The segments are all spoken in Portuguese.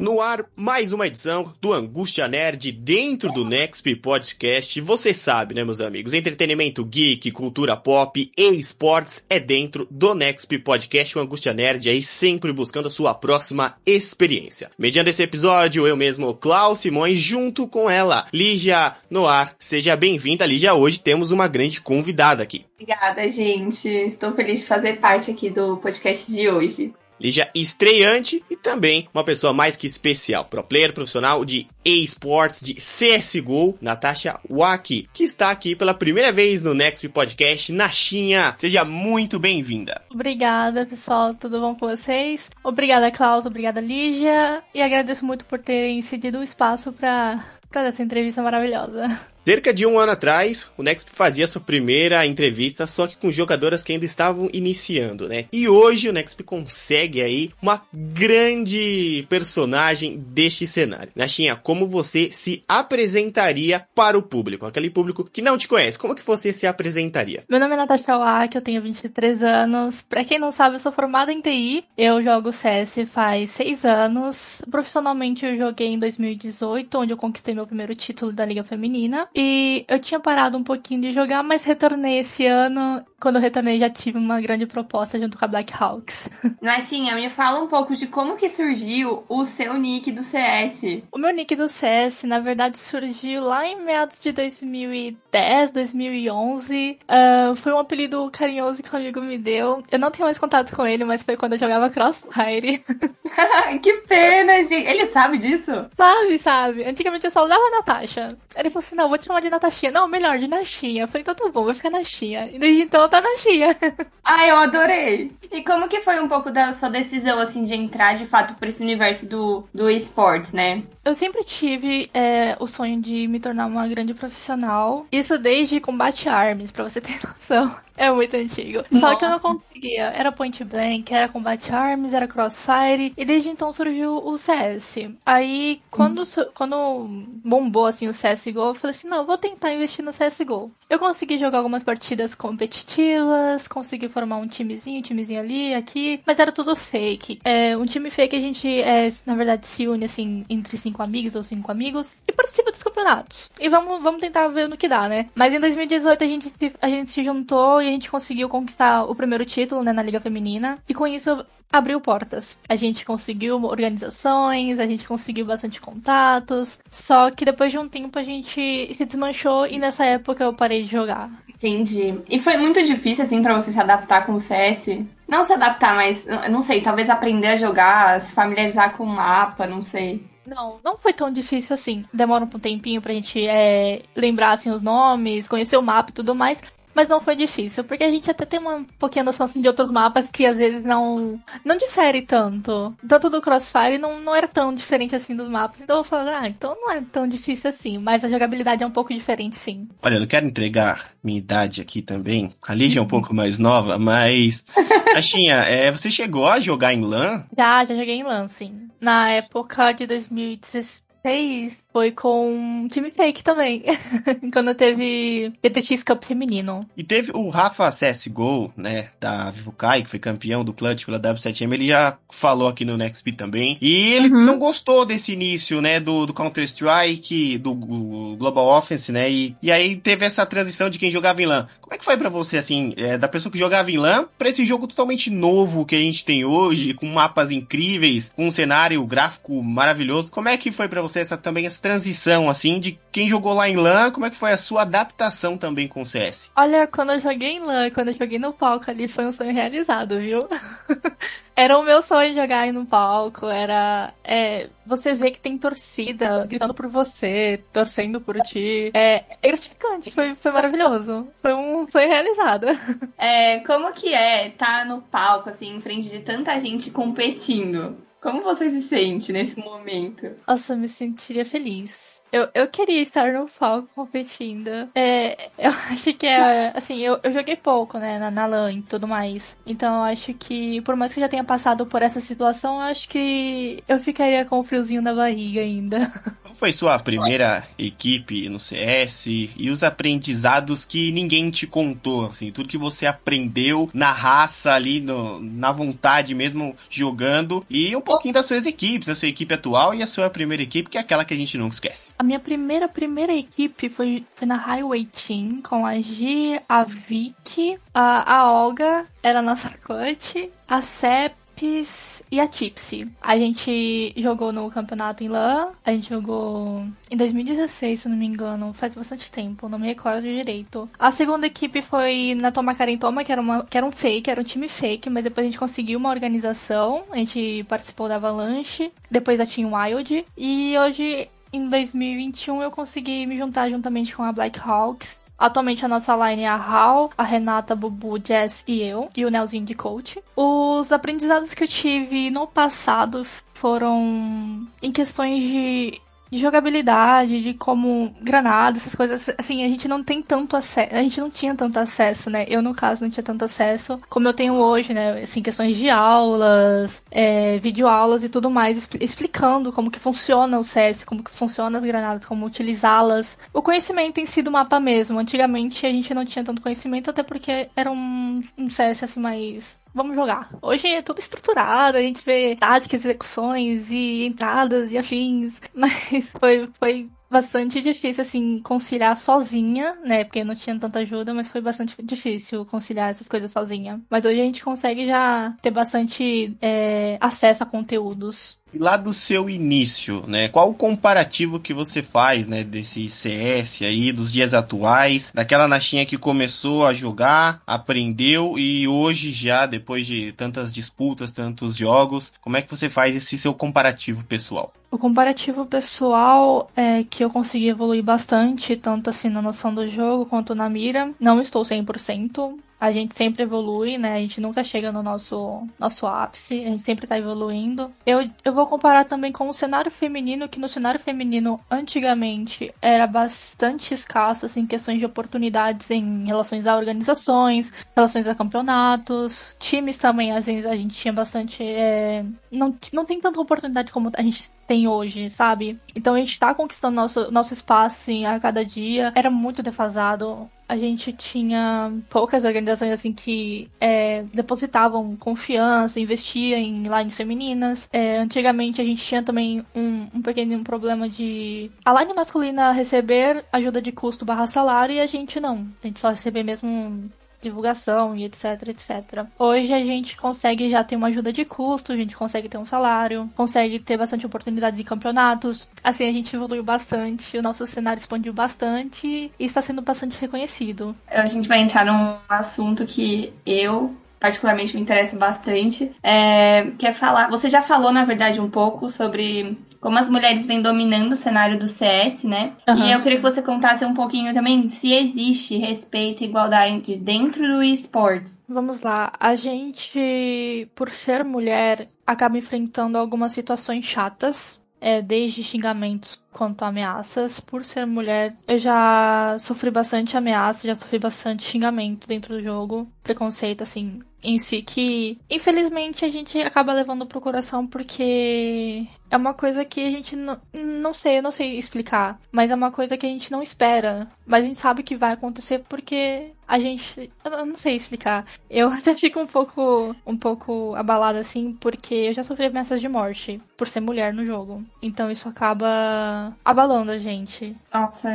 No ar, mais uma edição do Angústia Nerd dentro do Nexp Podcast. Você sabe, né, meus amigos? Entretenimento geek, cultura pop e esportes é dentro do Nexp Podcast. O Angústia Nerd aí sempre buscando a sua próxima experiência. Mediante esse episódio, eu mesmo, Klaus Simões, junto com ela, Lígia Noar. Seja bem-vinda, Lígia. Hoje temos uma grande convidada aqui. Obrigada, gente. Estou feliz de fazer parte aqui do podcast de hoje. Lígia estreante e também uma pessoa mais que especial, pro player profissional de esportes de CSGO, Natasha Waki, que está aqui pela primeira vez no Next Podcast. Nashinha, seja muito bem-vinda. Obrigada, pessoal, tudo bom com vocês? Obrigada, Klaus, obrigada, Lígia, e agradeço muito por terem cedido o espaço para essa entrevista maravilhosa. Cerca de um ano atrás, o Next fazia sua primeira entrevista, só que com jogadoras que ainda estavam iniciando, né? E hoje o Next consegue aí uma grande personagem deste cenário. Nashinha, como você se apresentaria para o público? Aquele público que não te conhece, como que você se apresentaria? Meu nome é Natasha Wack, eu tenho 23 anos. Pra quem não sabe, eu sou formada em TI. Eu jogo CS faz 6 anos. Profissionalmente eu joguei em 2018, onde eu conquistei meu primeiro título da Liga Feminina. E eu tinha parado um pouquinho de jogar, mas retornei esse ano. Quando eu retornei, já tive uma grande proposta junto com a Black Hawks. Nashinha, me fala um pouco de como que surgiu o seu nick do CS. O meu nick do CS, na verdade, surgiu lá em meados de 2010, 2011. Uh, foi um apelido carinhoso que um amigo me deu. Eu não tenho mais contato com ele, mas foi quando eu jogava Crossfire. que pena, gente. Ele sabe disso? Sabe, sabe. Antigamente eu só usava Natasha. Ele falou assim, não, vou te chamar de Natashinha. Não, melhor, de Nashinha. Eu falei, então tá bom, vou ficar Nashinha. E desde então tá Nashinha. ah, eu adorei. E como que foi um pouco da sua decisão, assim, de entrar de fato por esse universo do, do esportes, né? Eu sempre tive é, o sonho de me tornar uma grande profissional. Isso desde combate arms, pra você ter noção. É muito antigo. Nossa. Só que eu não conseguia. Era point blank, era combate arms, era crossfire. E desde então surgiu o CS. Aí, quando, hum. quando bombou assim o CSGO, eu falei assim: não, vou tentar investir no CSGO. Eu consegui jogar algumas partidas competitivas, consegui formar um timezinho, um timezinho ali, aqui, mas era tudo fake. É, um time fake a gente, é, na verdade, se une assim entre cinco amigos ou cinco amigos e participa dos campeonatos. E vamos, vamos tentar ver no que dá, né? Mas em 2018 a gente, a gente se juntou e gente conseguiu conquistar o primeiro título, né, na Liga Feminina. E com isso abriu portas. A gente conseguiu organizações, a gente conseguiu bastante contatos. Só que depois de um tempo a gente se desmanchou e nessa época eu parei de jogar. Entendi. E foi muito difícil, assim, para você se adaptar com o CS? Não se adaptar, mas, não sei, talvez aprender a jogar, se familiarizar com o mapa, não sei. Não, não foi tão difícil assim. Demora um tempinho pra gente é, lembrar assim, os nomes, conhecer o mapa e tudo mais mas não foi difícil, porque a gente até tem uma pouquinha noção assim, de outros mapas que às vezes não não difere tanto. Tanto do Crossfire não, não era tão diferente assim dos mapas. Então eu vou falar, ah, então não é tão difícil assim, mas a jogabilidade é um pouco diferente sim. Olha, eu não quero entregar minha idade aqui também. A Lígia é um pouco mais nova, mas. Achinha, é, você chegou a jogar em LAN? Já, já joguei em LAN, sim. Na época de 2016 fez foi com um time fake também. Quando teve TTX Cup feminino. E teve o Rafa CSGO, né, da Vivukai, que foi campeão do clutch pela W7M, ele já falou aqui no NextB também. E ele uhum. não gostou desse início, né, do, do Counter-Strike, do, do, Global Offense, né, e, e aí teve essa transição de quem jogava em LAN. Como é que foi para você, assim, é, da pessoa que jogava em LAN pra esse jogo totalmente novo que a gente tem hoje, com mapas incríveis, com um cenário gráfico maravilhoso? Como é que foi para você essa também essa transição, assim, de quem jogou lá em LAN, como é que foi a sua adaptação também com o CS? Olha, quando eu joguei em LAN, quando eu joguei no palco ali, foi um sonho realizado, viu? era o meu sonho jogar aí no palco, era é, você vê que tem torcida gritando por você, torcendo por ti. É, é gratificante, foi, foi maravilhoso. Foi um sonho realizado. É, como que é estar tá no palco, assim, em frente de tanta gente competindo? Como você se sente nesse momento? Nossa, eu me sentiria feliz. Eu, eu queria estar no palco competindo. É, eu acho que é. Assim, eu, eu joguei pouco, né? Na, na LAN e tudo mais. Então eu acho que, por mais que eu já tenha passado por essa situação, eu acho que eu ficaria com o friozinho na barriga ainda. Qual foi sua primeira equipe no CS e os aprendizados que ninguém te contou? Assim, tudo que você aprendeu na raça ali, no, na vontade mesmo, jogando. E um pouquinho das suas equipes, da sua equipe atual e a sua primeira equipe, que é aquela que a gente nunca esquece. A minha primeira, primeira equipe foi, foi na Highway Team, com a G, a Vicky, a, a Olga, era a nossa clutch, a Ceps e a Tipsy. A gente jogou no campeonato em LAN, a gente jogou em 2016, se não me engano, faz bastante tempo, não me recordo direito. A segunda equipe foi na Toma Toma, que era, uma, que era um fake, era um time fake, mas depois a gente conseguiu uma organização, a gente participou da Avalanche, depois da Team Wild, e hoje em 2021 eu consegui me juntar juntamente com a Black Hawks. Atualmente a nossa line é a Hal, a Renata, Bubu, Jess e eu, e o Nelzinho de coach. Os aprendizados que eu tive no passado foram em questões de de jogabilidade, de como granada, essas coisas, assim, a gente não tem tanto acesso, a gente não tinha tanto acesso, né? Eu, no caso, não tinha tanto acesso como eu tenho hoje, né? Assim, questões de aulas, é, videoaulas e tudo mais, expl explicando como que funciona o CS, como que funciona as granadas, como utilizá-las. O conhecimento em si do mapa mesmo. Antigamente a gente não tinha tanto conhecimento, até porque era um, um CS, assim, mais vamos jogar. Hoje é tudo estruturado, a gente vê táticas, execuções e entradas e afins, mas foi, foi bastante difícil, assim, conciliar sozinha, né? Porque não tinha tanta ajuda, mas foi bastante difícil conciliar essas coisas sozinha. Mas hoje a gente consegue já ter bastante é, acesso a conteúdos lá do seu início, né? Qual o comparativo que você faz, né, desse CS aí, dos dias atuais, daquela Nashinha que começou a jogar, aprendeu e hoje já, depois de tantas disputas, tantos jogos, como é que você faz esse seu comparativo pessoal? O comparativo pessoal é que eu consegui evoluir bastante, tanto assim na noção do jogo quanto na mira. Não estou 100%, a gente sempre evolui, né? A gente nunca chega no nosso, nosso ápice, a gente sempre tá evoluindo. Eu, eu vou comparar também com o cenário feminino, que no cenário feminino, antigamente, era bastante escasso, assim, questões de oportunidades em relações a organizações, relações a campeonatos, times também, às vezes a gente tinha bastante. É... Não, não tem tanta oportunidade como a gente tem hoje, sabe? Então a gente tá conquistando nosso, nosso espaço, assim, a cada dia. Era muito defasado a gente tinha poucas organizações assim que é, depositavam confiança, investiam em lines femininas. É, antigamente a gente tinha também um, um pequeno problema de a line masculina receber ajuda de custo barra salário e a gente não. A gente só receber mesmo divulgação e etc, etc. Hoje a gente consegue já ter uma ajuda de custo, a gente consegue ter um salário, consegue ter bastante oportunidades de campeonatos. Assim, a gente evoluiu bastante, o nosso cenário expandiu bastante e está sendo bastante reconhecido. A gente vai entrar num assunto que eu particularmente me interessa bastante, é, quer falar. Você já falou, na verdade, um pouco sobre como as mulheres vêm dominando o cenário do CS, né? Uhum. E eu queria que você contasse um pouquinho também se existe respeito e igualdade dentro do esportes. Vamos lá. A gente, por ser mulher, acaba enfrentando algumas situações chatas. É, desde xingamentos quanto ameaças. Por ser mulher, eu já sofri bastante ameaça, já sofri bastante xingamento dentro do jogo. Preconceito, assim, em si, que infelizmente a gente acaba levando pro coração porque é uma coisa que a gente não, não sei, eu não sei explicar, mas é uma coisa que a gente não espera, mas a gente sabe que vai acontecer porque a gente, eu não sei explicar. Eu até fico um pouco um pouco abalada assim, porque eu já sofri ameaças de morte por ser mulher no jogo. Então isso acaba abalando a gente. Nossa,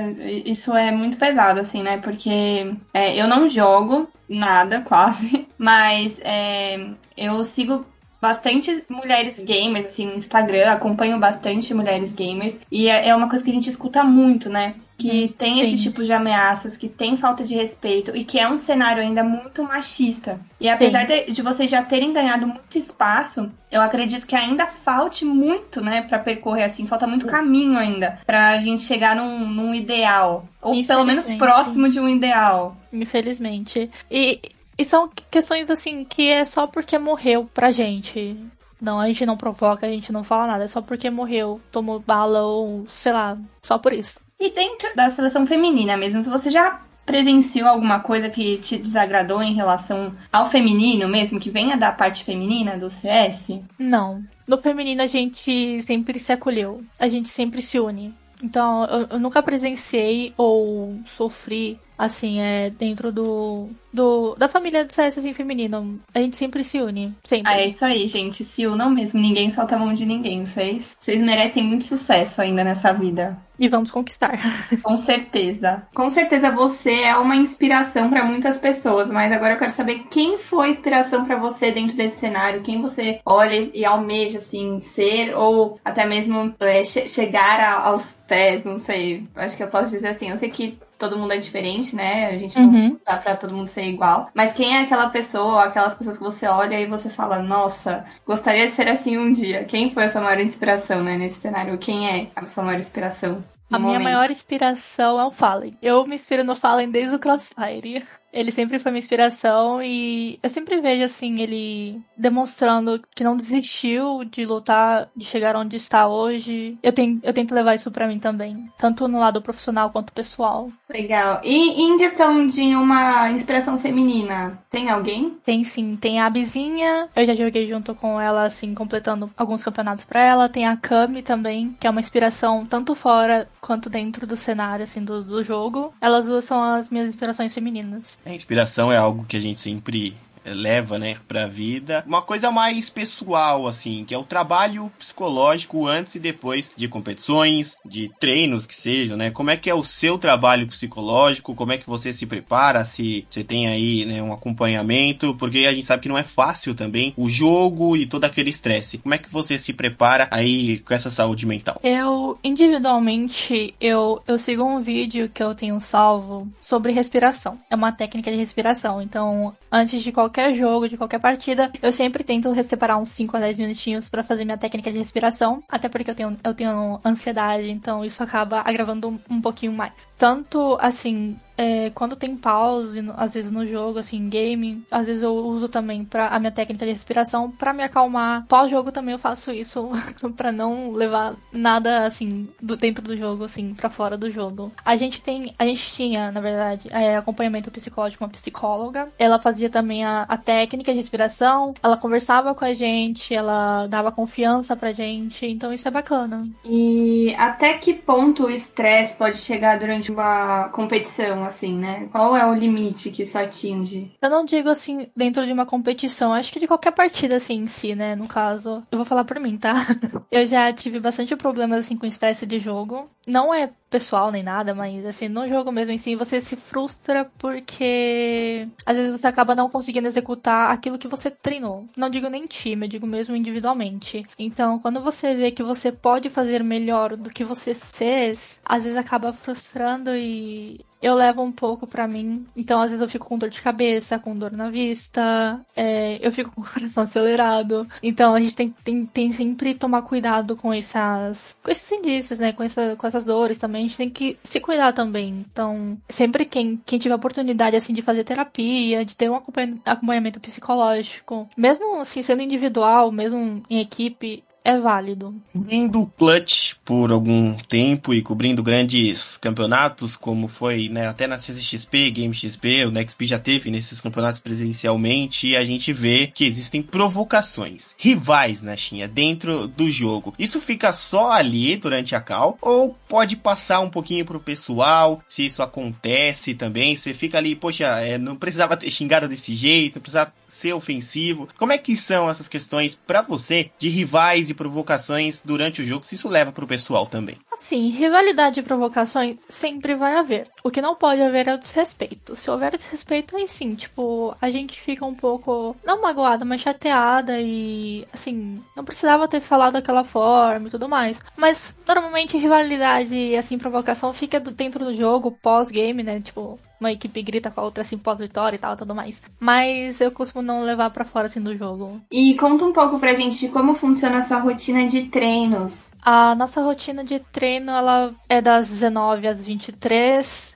isso é muito pesado assim, né? Porque é, eu não jogo nada, quase, mas é, eu sigo bastante mulheres gamers, assim, no Instagram, acompanho bastante mulheres gamers, e é, é uma coisa que a gente escuta muito, né? Que uhum. tem Sim. esse tipo de ameaças, que tem falta de respeito, e que é um cenário ainda muito machista. E apesar de, de, vocês já terem ganhado muito espaço, eu acredito que ainda falte muito, né, para percorrer, assim, falta muito caminho ainda pra gente chegar num, num ideal. Ou pelo menos próximo de um ideal. Infelizmente. E e são questões assim que é só porque morreu pra gente. Não, a gente não provoca, a gente não fala nada. É só porque morreu, tomou bala ou sei lá, só por isso. E dentro da seleção feminina mesmo, se você já presenciou alguma coisa que te desagradou em relação ao feminino mesmo, que venha da parte feminina do CS? Não. No feminino a gente sempre se acolheu, a gente sempre se une. Então eu, eu nunca presenciei ou sofri assim, é dentro do, do da família do CS assim, feminino. A gente sempre se une, sempre. Ah, é isso aí, gente. Se unam mesmo. Ninguém solta a mão de ninguém. Vocês, vocês merecem muito sucesso ainda nessa vida. E vamos conquistar. Com certeza. Com certeza você é uma inspiração para muitas pessoas, mas agora eu quero saber quem foi inspiração para você dentro desse cenário, quem você olha e almeja assim ser ou até mesmo é, che chegar a, aos pés, não sei. Acho que eu posso dizer assim. Eu sei que todo mundo é diferente, né? A gente não uhum. dá pra todo mundo ser igual. Mas quem é aquela pessoa, aquelas pessoas que você olha e você fala, nossa, gostaria de ser assim um dia. Quem foi a sua maior inspiração, né, nesse cenário? Quem é a sua maior inspiração? A minha maior inspiração é o Fallen. Eu me inspiro no Fallen desde o Crossfire. Ele sempre foi minha inspiração e eu sempre vejo assim ele demonstrando que não desistiu de lutar, de chegar onde está hoje. Eu, tenho, eu tento levar isso para mim também, tanto no lado profissional quanto pessoal. Legal. E em questão de uma inspiração feminina, tem alguém? Tem sim, tem a Abizinha. Eu já joguei junto com ela assim, completando alguns campeonatos para ela. Tem a Kami também, que é uma inspiração tanto fora quanto dentro do cenário assim do, do jogo. Elas duas são as minhas inspirações femininas. A inspiração é algo que a gente sempre leva, né, pra vida. Uma coisa mais pessoal, assim, que é o trabalho psicológico antes e depois de competições, de treinos que sejam, né? Como é que é o seu trabalho psicológico? Como é que você se prepara? Se você tem aí, né, um acompanhamento? Porque a gente sabe que não é fácil também o jogo e todo aquele estresse. Como é que você se prepara aí com essa saúde mental? Eu, individualmente, eu, eu sigo um vídeo que eu tenho salvo sobre respiração. É uma técnica de respiração. Então, antes de qualquer qualquer jogo, de qualquer partida, eu sempre tento separar uns 5 a 10 minutinhos para fazer minha técnica de respiração, até porque eu tenho, eu tenho ansiedade, então isso acaba agravando um, um pouquinho mais. Tanto assim, é, quando tem pause, às vezes no jogo, assim, game, às vezes eu uso também para a minha técnica de respiração para me acalmar. Pós-jogo também eu faço isso para não levar nada assim do, dentro do jogo, assim, para fora do jogo. A gente tem, a gente tinha, na verdade, é, acompanhamento psicológico, uma psicóloga. Ela fazia também a, a técnica de respiração, ela conversava com a gente, ela dava confiança pra gente, então isso é bacana. E até que ponto o estresse pode chegar durante uma competição? Assim, né? Qual é o limite que isso atinge? Eu não digo assim dentro de uma competição, acho que de qualquer partida assim em si, né? No caso, eu vou falar por mim, tá? eu já tive bastante problemas assim com estresse de jogo. Não é pessoal nem nada, mas assim, no jogo mesmo em si, você se frustra porque às vezes você acaba não conseguindo executar aquilo que você treinou. Não digo nem time, eu digo mesmo individualmente. Então, quando você vê que você pode fazer melhor do que você fez, às vezes acaba frustrando e eu levo um pouco para mim. Então, às vezes eu fico com dor de cabeça, com dor na vista, é, eu fico com o coração acelerado. Então, a gente tem, tem, tem sempre tomar cuidado com essas, com esses indícios, né? Com, essa, com essas dores também. Gente tem que se cuidar também. Então, sempre quem, quem tiver oportunidade, assim, de fazer terapia, de ter um acompanhamento psicológico, mesmo assim, sendo individual, mesmo em equipe, é válido. Cobrindo Clutch por algum tempo e cobrindo grandes campeonatos, como foi né, até na CCXP, Game XP, o NextP já teve nesses campeonatos presencialmente, e a gente vê que existem provocações, rivais na China, dentro do jogo. Isso fica só ali durante a cal, ou pode passar um pouquinho pro pessoal, se isso acontece também, você fica ali, poxa, é, não precisava ter xingado desse jeito, precisava ser ofensivo. Como é que são essas questões para você de rivais e provocações durante o jogo, se isso leva pro pessoal também? Assim, rivalidade e provocações sempre vai haver. O que não pode haver é o desrespeito. Se houver desrespeito, aí sim, tipo, a gente fica um pouco, não magoada, mas chateada e, assim, não precisava ter falado daquela forma e tudo mais. Mas, normalmente, rivalidade e, assim, provocação fica dentro do jogo, pós-game, né? Tipo, uma equipe grita com a outra assim pós-vitória e tal, tudo mais. Mas eu costumo não levar para fora assim do jogo. E conta um pouco pra gente de como funciona a sua rotina de treinos. A nossa rotina de treino, ela é das 19 às 23.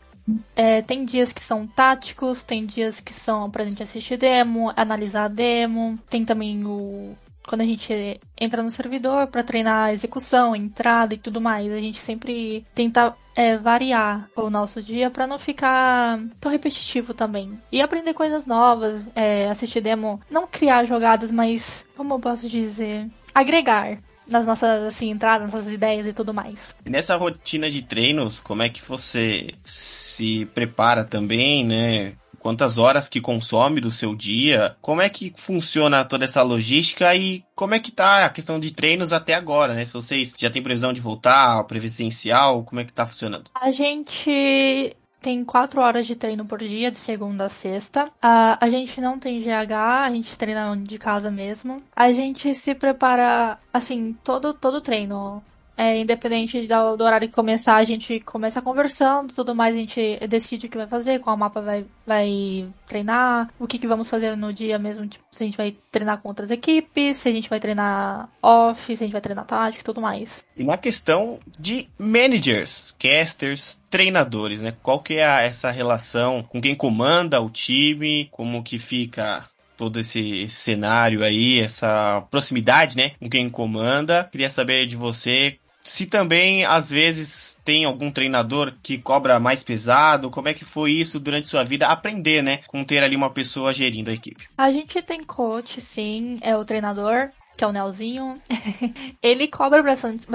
É, tem dias que são táticos, tem dias que são pra gente assistir demo, analisar demo, tem também o quando a gente entra no servidor para treinar a execução, a entrada e tudo mais. A gente sempre tenta é, variar o nosso dia para não ficar tão repetitivo também. E aprender coisas novas, é, assistir demo, não criar jogadas, mas como eu posso dizer, agregar nas nossas assim, entradas, nossas ideias e tudo mais. Nessa rotina de treinos, como é que você se prepara também, né? Quantas horas que consome do seu dia, como é que funciona toda essa logística e como é que tá a questão de treinos até agora, né? Se vocês já têm previsão de voltar, presencial, como é que tá funcionando? A gente tem quatro horas de treino por dia, de segunda a sexta. Uh, a gente não tem GH, a gente treina de casa mesmo. A gente se prepara, assim, todo todo treino. É, independente do, do, horário que começar, a gente começa conversando, tudo mais, a gente decide o que vai fazer, qual mapa vai, vai treinar, o que, que vamos fazer no dia mesmo, tipo, se a gente vai treinar com outras equipes, se a gente vai treinar off, se a gente vai treinar tático tudo mais. E na questão de managers, casters, treinadores, né? Qual que é a, essa relação com quem comanda o time, como que fica todo esse cenário aí, essa proximidade, né, com quem comanda. Queria saber de você se também às vezes tem algum treinador que cobra mais pesado, como é que foi isso durante sua vida aprender, né, com ter ali uma pessoa gerindo a equipe? A gente tem coach, sim, é o treinador, que é o Nelzinho. Ele cobra bastante,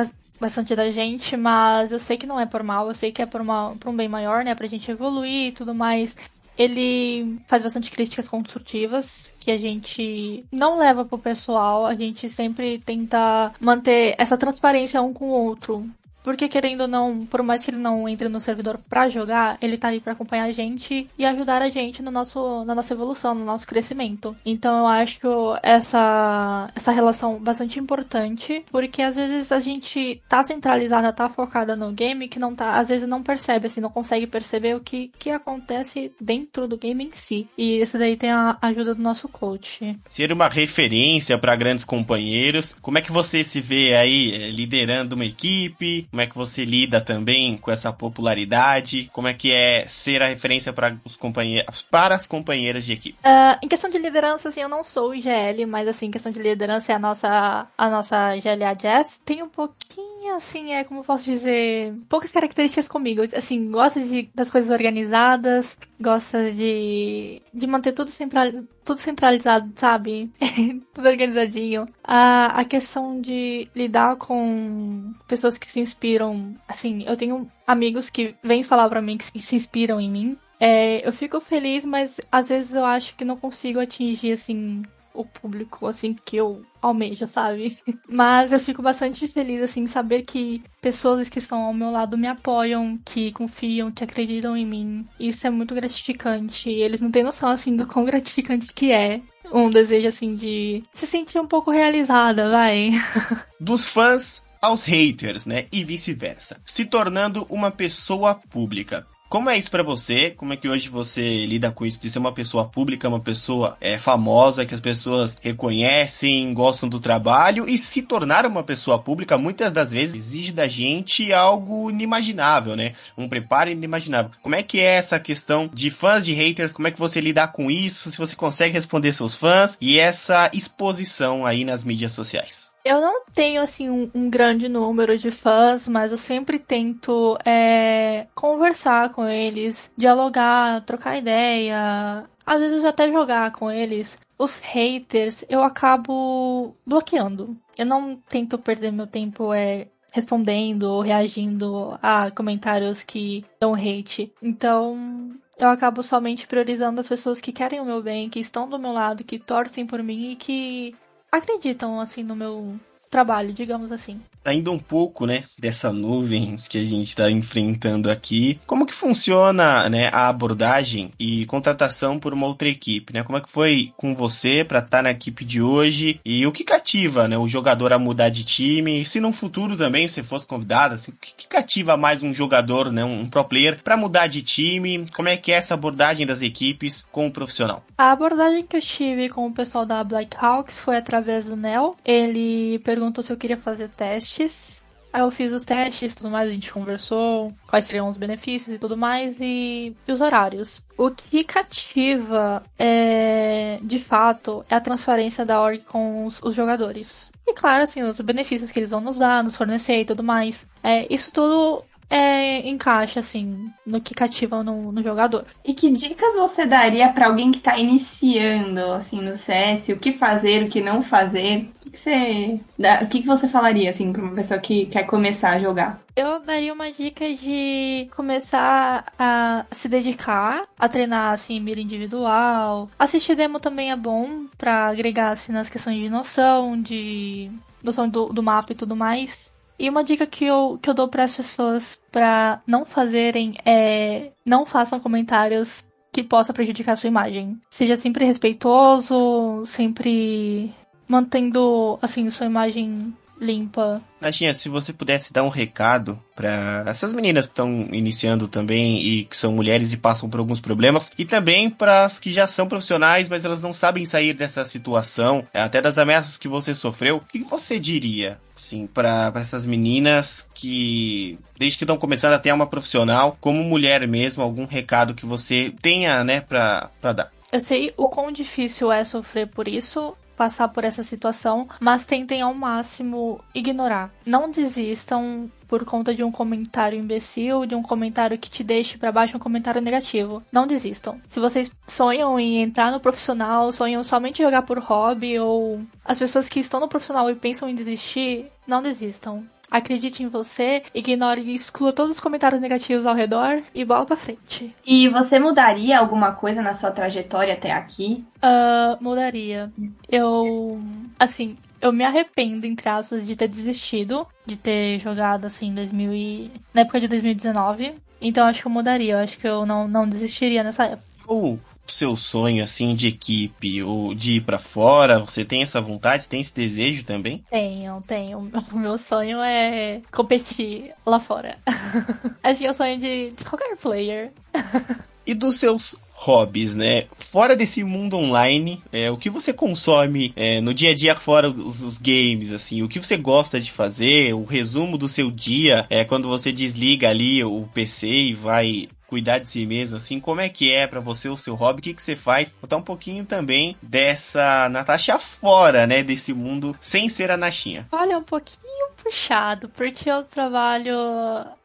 bastante da gente, mas eu sei que não é por mal, eu sei que é por, uma, por um bem maior, né, pra gente evoluir e tudo mais. Ele faz bastante críticas construtivas que a gente não leva pro pessoal, a gente sempre tenta manter essa transparência um com o outro. Porque querendo ou não, por mais que ele não entre no servidor pra jogar, ele tá ali pra acompanhar a gente e ajudar a gente no nosso, na nossa evolução, no nosso crescimento. Então eu acho essa, essa relação bastante importante, porque às vezes a gente tá centralizada, tá focada no game, que não tá, às vezes não percebe, assim, não consegue perceber o que, que acontece dentro do game em si. E isso daí tem a ajuda do nosso coach. Ser uma referência para grandes companheiros, como é que você se vê aí eh, liderando uma equipe? Como é que você lida também com essa popularidade? Como é que é ser a referência para os companheiros, para as companheiras de equipe? Uh, em questão de liderança, assim, eu não sou IGL, mas assim, em questão de liderança é a nossa, a nossa GLA Jazz. Tem um pouquinho, assim, é como posso dizer, poucas características comigo. Assim, gosta de, das coisas organizadas, gosta de, de manter tudo, central, tudo centralizado, sabe? tudo organizadinho. A, a questão de lidar com pessoas que se inspiram, assim, eu tenho amigos que vêm falar para mim que se inspiram em mim. É, eu fico feliz, mas às vezes eu acho que não consigo atingir, assim, o público, assim, que eu almejo, sabe? Mas eu fico bastante feliz, assim, saber que pessoas que estão ao meu lado me apoiam, que confiam, que acreditam em mim. Isso é muito gratificante. Eles não têm noção, assim, do quão gratificante que é. Um desejo, assim, de se sentir um pouco realizada, vai. Dos fãs aos haters, né? E vice-versa. Se tornando uma pessoa pública. Como é isso para você? Como é que hoje você lida com isso de ser uma pessoa pública, uma pessoa é, famosa, que as pessoas reconhecem, gostam do trabalho e se tornar uma pessoa pública muitas das vezes exige da gente algo inimaginável, né? Um preparo inimaginável. Como é que é essa questão de fãs de haters? Como é que você lida com isso? Se você consegue responder seus fãs e essa exposição aí nas mídias sociais? Eu não tenho, assim, um, um, grande número de fãs, mas eu sempre tento é, conversar com eles, dialogar, trocar ideia, às vezes até jogar com eles. Os haters eu acabo bloqueando. Eu não tento perder meu tempo é, respondendo ou reagindo a comentários que dão hate. Então, eu acabo somente priorizando as pessoas que querem o meu bem, que estão do meu lado, que torcem por mim e que acreditam, assim, no meu trabalho, digamos assim saindo um pouco, né, dessa nuvem que a gente está enfrentando aqui, como que funciona, né, a abordagem e contratação por uma outra equipe, né? Como é que foi com você para estar tá na equipe de hoje e o que cativa, né, o jogador a mudar de time? E se no futuro também você fosse convidado, assim, o que cativa mais um jogador, né, um pro player para mudar de time? Como é que é essa abordagem das equipes com o profissional? A abordagem que eu tive com o pessoal da Black Hawks foi através do Nel. Ele perguntou se eu queria fazer teste testes Aí eu fiz os testes, tudo mais, a gente conversou, quais seriam os benefícios e tudo mais, e, e os horários. O que cativa, é, de fato, é a transparência da org com os, os jogadores. E claro, assim, os benefícios que eles vão nos dar, nos fornecer e tudo mais. É, isso tudo é, encaixa, assim, no que cativa no, no jogador. E que dicas você daria para alguém que tá iniciando, assim, no CS? O que fazer, o que não fazer? O que, que você. O que, que você falaria, assim, pra uma pessoa que quer começar a jogar? Eu daria uma dica de começar a se dedicar a treinar assim mira individual. Assistir demo também é bom para agregar assim nas questões de noção, de noção do, do mapa e tudo mais. E uma dica que eu, que eu dou para as pessoas para não fazerem é não façam comentários que possa prejudicar a sua imagem. Seja sempre respeitoso, sempre mantendo assim sua imagem limpa. Natinha, se você pudesse dar um recado para essas meninas que estão iniciando também e que são mulheres e passam por alguns problemas, e também para as que já são profissionais, mas elas não sabem sair dessa situação, até das ameaças que você sofreu, o que você diria? Sim, para essas meninas que, desde que estão começando a ter uma profissional, como mulher mesmo, algum recado que você tenha, né, para dar? Eu sei o quão difícil é sofrer por isso, passar por essa situação, mas tentem ao máximo ignorar. Não desistam por conta de um comentário imbecil, de um comentário que te deixe para baixo, um comentário negativo. Não desistam. Se vocês sonham em entrar no profissional, sonham somente jogar por hobby ou as pessoas que estão no profissional e pensam em desistir, não desistam acredite em você, ignore e exclua todos os comentários negativos ao redor e bola pra frente. E você mudaria alguma coisa na sua trajetória até aqui? Uh, mudaria. Eu. Assim, eu me arrependo, entre aspas, de ter desistido, de ter jogado assim em 2000 e... na época de 2019. Então acho que eu mudaria, eu acho que eu não, não desistiria nessa época. Uh, seu sonho assim de equipe ou de ir para fora? Você tem essa vontade, tem esse desejo também? Tenho, tenho. O meu sonho é competir lá fora. Acho que é o sonho de, de qualquer player. e dos seus hobbies, né? Fora desse mundo online, é, o que você consome é, no dia a dia fora os, os, games, assim, o que você gosta de fazer, o resumo do seu dia, é quando você desliga ali o PC e vai cuidar de si mesmo, assim, como é que é para você o seu hobby, o que, que você faz, contar um pouquinho também dessa Natasha fora, né, desse mundo, sem ser a Nashinha. Olha, um pouquinho puxado, porque eu trabalho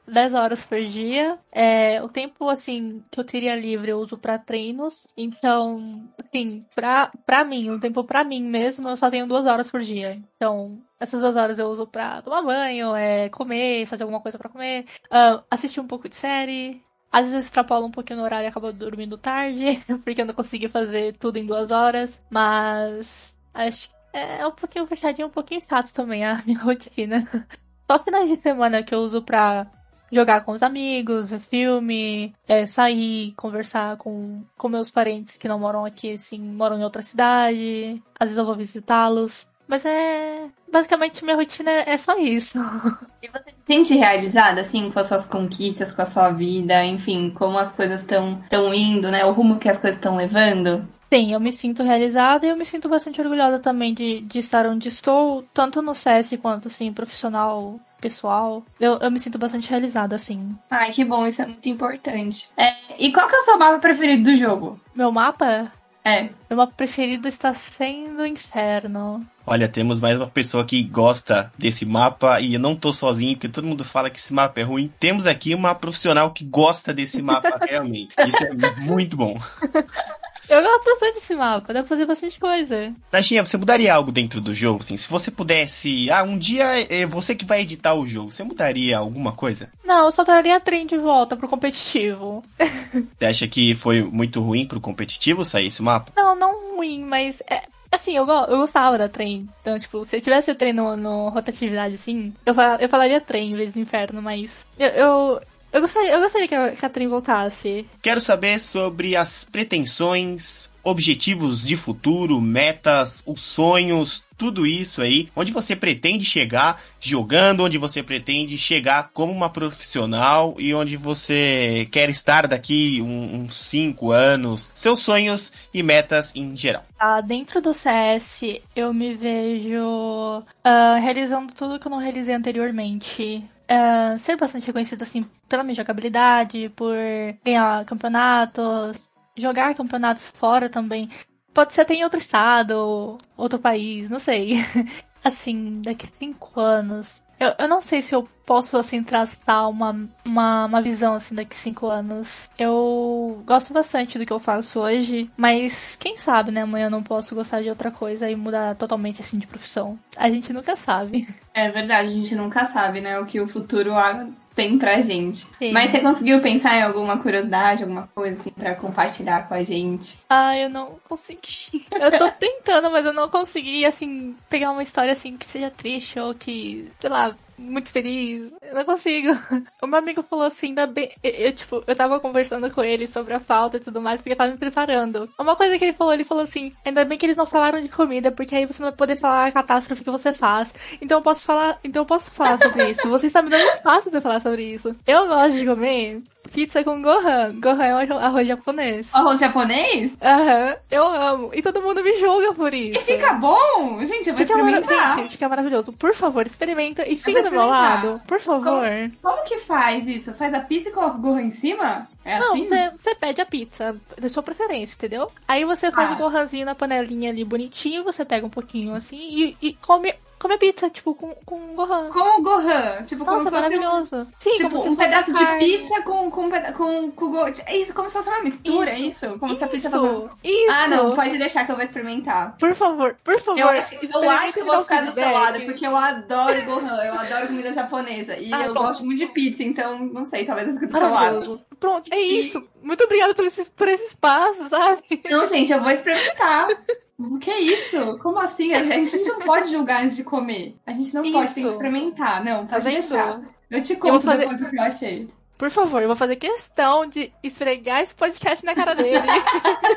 10 horas por dia. É, o tempo, assim, que eu teria livre eu uso para treinos. Então, assim, pra, pra mim, o tempo pra mim mesmo, eu só tenho duas horas por dia. Então, essas duas horas eu uso pra tomar banho, é, comer, fazer alguma coisa para comer, uh, assistir um pouco de série, às vezes eu extrapolo um pouquinho no horário e acabo dormindo tarde, porque eu não consegui fazer tudo em duas horas. Mas acho que é um pouquinho fechadinho, um pouquinho chato também a minha rotina. Só finais de semana que eu uso pra jogar com os amigos, ver filme, é, sair, conversar com, com meus parentes que não moram aqui, assim, moram em outra cidade. Às vezes eu vou visitá-los. Mas é. Basicamente, minha rotina é só isso. E você se sente realizada, assim, com as suas conquistas, com a sua vida, enfim, como as coisas estão indo, né? O rumo que as coisas estão levando? Sim, eu me sinto realizada e eu me sinto bastante orgulhosa também de, de estar onde estou, tanto no CS quanto, assim, profissional, pessoal. Eu, eu me sinto bastante realizada, assim. Ai, que bom, isso é muito importante. É, e qual que é o seu mapa preferido do jogo? Meu mapa? É. Meu mapa preferido está sendo Inferno. Olha, temos mais uma pessoa que gosta desse mapa e eu não tô sozinho, porque todo mundo fala que esse mapa é ruim. Temos aqui uma profissional que gosta desse mapa realmente. Isso é muito bom. Eu gosto bastante desse mapa, dá pra fazer bastante coisa. Nashinha, você mudaria algo dentro do jogo? Assim, se você pudesse. Ah, um dia é você que vai editar o jogo, você mudaria alguma coisa? Não, eu só traria a trem de volta pro competitivo. Você acha que foi muito ruim pro competitivo sair esse mapa? Não, não ruim, mas é, Assim, eu, eu gostava da trem. Então, tipo, se eu tivesse trem no, no rotatividade, assim, eu, fal, eu falaria trem em vez do inferno, mas eu, eu, Eu gostaria, eu gostaria que a Catherine voltasse. Quero saber sobre as pretensões, objetivos de futuro, metas, os sonhos, tudo isso aí, onde você pretende chegar jogando, onde você pretende chegar como uma profissional e onde você quer estar daqui uns 5 anos, seus sonhos e metas em geral. Ah, dentro do CS, eu me vejo uh, realizando tudo que eu não realizei anteriormente. Uh, ser bastante reconhecida assim pela minha jogabilidade, por ganhar campeonatos, jogar campeonatos fora também. Pode ser até em outro estado, outro país, não sei. Assim, daqui cinco anos. Eu, eu não sei se eu posso, assim, traçar uma, uma, uma visão, assim, daqui cinco anos. Eu gosto bastante do que eu faço hoje, mas quem sabe, né? Amanhã eu não posso gostar de outra coisa e mudar totalmente, assim, de profissão. A gente nunca sabe. É verdade, a gente nunca sabe, né? O que o futuro tem pra gente. Sim. Mas você conseguiu pensar em alguma curiosidade, alguma coisa assim pra compartilhar com a gente? Ah, eu não consegui. Eu tô tentando, mas eu não consegui, assim, pegar uma história assim que seja triste ou que, sei lá, muito feliz. Eu não consigo. O meu amigo falou assim, ainda bem. Eu, tipo, eu tava conversando com ele sobre a falta e tudo mais, porque eu tava me preparando. Uma coisa que ele falou, ele falou assim: ainda bem que eles não falaram de comida, porque aí você não vai poder falar a catástrofe que você faz. Então eu posso falar. Então eu posso falar sobre isso. Você está me dando espaço pra falar sobre isso. Eu gosto de comer pizza com gohan. Gohan é um arroz japonês. Arroz japonês? Aham, uhum, eu amo. E todo mundo me julga por isso. E fica bom? Gente, eu vou fica experimentar. Gente, fica maravilhoso. Por favor, experimenta e fica do meu lado. Por favor. Como, como, que faz isso? Faz a pizza e coloca o gohan em cima? É Não, assim? você pede a pizza da sua preferência, entendeu? Aí você faz ah. o gohanzinho na panelinha ali bonitinho, você pega um pouquinho assim e, e come comer pizza, tipo, com, com Gohan. Com o Gohan. Tipo, Nossa, maravilhoso. Um, Sim, tipo, um pedaço de pizza com, com, com, com, Gohan. É isso, como se fosse uma mistura, isso. é isso? Como isso, se a pizza fosse... Isso. Ah, não, pode deixar que eu vou experimentar. Por favor, por favor. Eu acho, eu acho que eu vou ficar do seu lado, porque eu adoro Gohan, eu adoro comida japonesa. E ah, eu gosto muito de pizza, então, não sei, talvez eu fique do seu lado. Pronto, é isso. Muito obrigada por esse, por esse espaço, sabe? Não, gente, eu vou experimentar. O que é isso? Como assim? A gente não pode julgar antes de comer. A gente não isso. pode, tem que experimentar. Não, pode tá deixar. Eu te conto eu fazer... depois do que eu achei. Por favor, eu vou fazer questão de esfregar esse podcast na cara dele.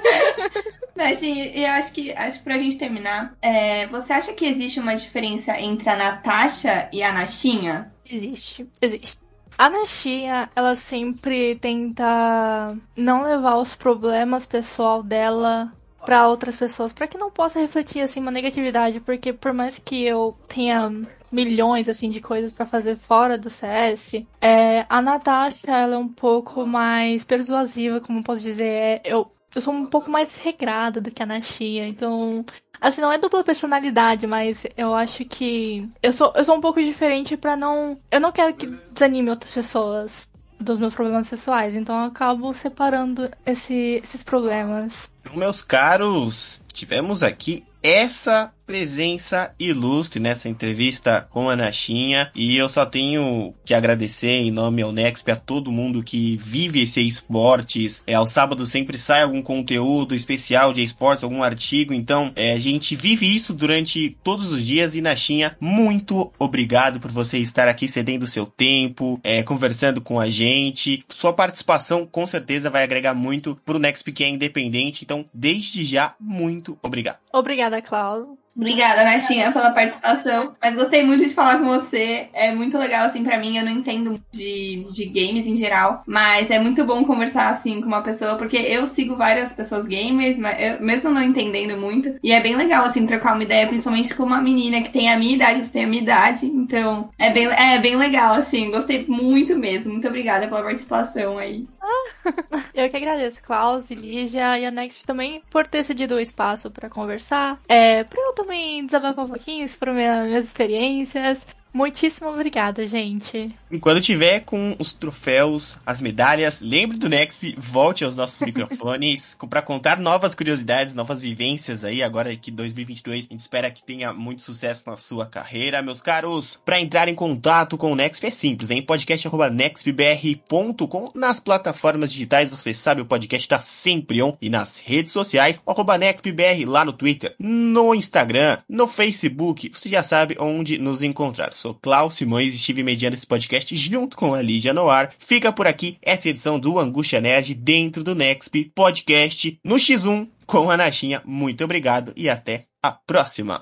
Mas, assim, eu acho que, acho que pra gente terminar, é, você acha que existe uma diferença entre a Natasha e a Nashinha? Existe, existe. A Nashinha, ela sempre tenta não levar os problemas pessoal dela para outras pessoas, para que não possa refletir assim uma negatividade, porque por mais que eu tenha milhões assim de coisas para fazer fora do CS, é, a Natasha ela é um pouco mais persuasiva, como posso dizer, é, eu eu sou um pouco mais regrada do que a Nashia, então assim, não é dupla personalidade, mas eu acho que eu sou eu sou um pouco diferente para não eu não quero que desanime outras pessoas dos meus problemas pessoais, então eu acabo separando esse, esses problemas. Meus caros, tivemos aqui essa presença ilustre nessa entrevista com a Nashinha e eu só tenho que agradecer em nome ao Nexp a todo mundo que vive esse esportes. É, ao sábado sempre sai algum conteúdo especial de esportes, algum artigo, então é, a gente vive isso durante todos os dias e Nashinha, muito obrigado por você estar aqui cedendo seu tempo, é, conversando com a gente. Sua participação com certeza vai agregar muito pro Nexp que é independente, então desde já, muito obrigado. Obrigada, Cláudio. Obrigada, Natinha, pela participação. Mas gostei muito de falar com você. É muito legal, assim, para mim. Eu não entendo de, de games em geral, mas é muito bom conversar, assim, com uma pessoa, porque eu sigo várias pessoas gamers, mas eu, mesmo não entendendo muito. E é bem legal, assim, trocar uma ideia, principalmente com uma menina que tem a minha idade, você tem a minha idade. Então, é bem, é bem legal, assim. Gostei muito mesmo. Muito obrigada pela participação aí. Eu que agradeço, Klaus, Lígia e a Next também por ter cedido o espaço para conversar. É, pra eu também desabafar um pouquinho sobre minha, minhas experiências. Muitíssimo obrigada, gente. E quando tiver com os troféus, as medalhas, lembre do Nexp, volte aos nossos microfones para contar novas curiosidades, novas vivências aí. Agora que 2022 a gente espera que tenha muito sucesso na sua carreira, meus caros. Para entrar em contato com o Nexp é simples, em podcast@nexpbr.com nas plataformas digitais. Você sabe o podcast está sempre on e nas redes sociais, NexpBR lá no Twitter, no Instagram, no Facebook. Você já sabe onde nos encontrar sou Klaus Simões e estive mediando esse podcast junto com a Lígia Noir. Fica por aqui essa edição do Angústia Nerd dentro do Nexp Podcast no X1 com a Nashinha. Muito obrigado e até a próxima.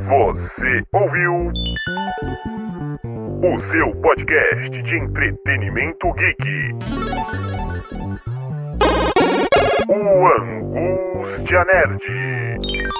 Você ouviu o seu podcast de entretenimento geek. O Angústia Nerd.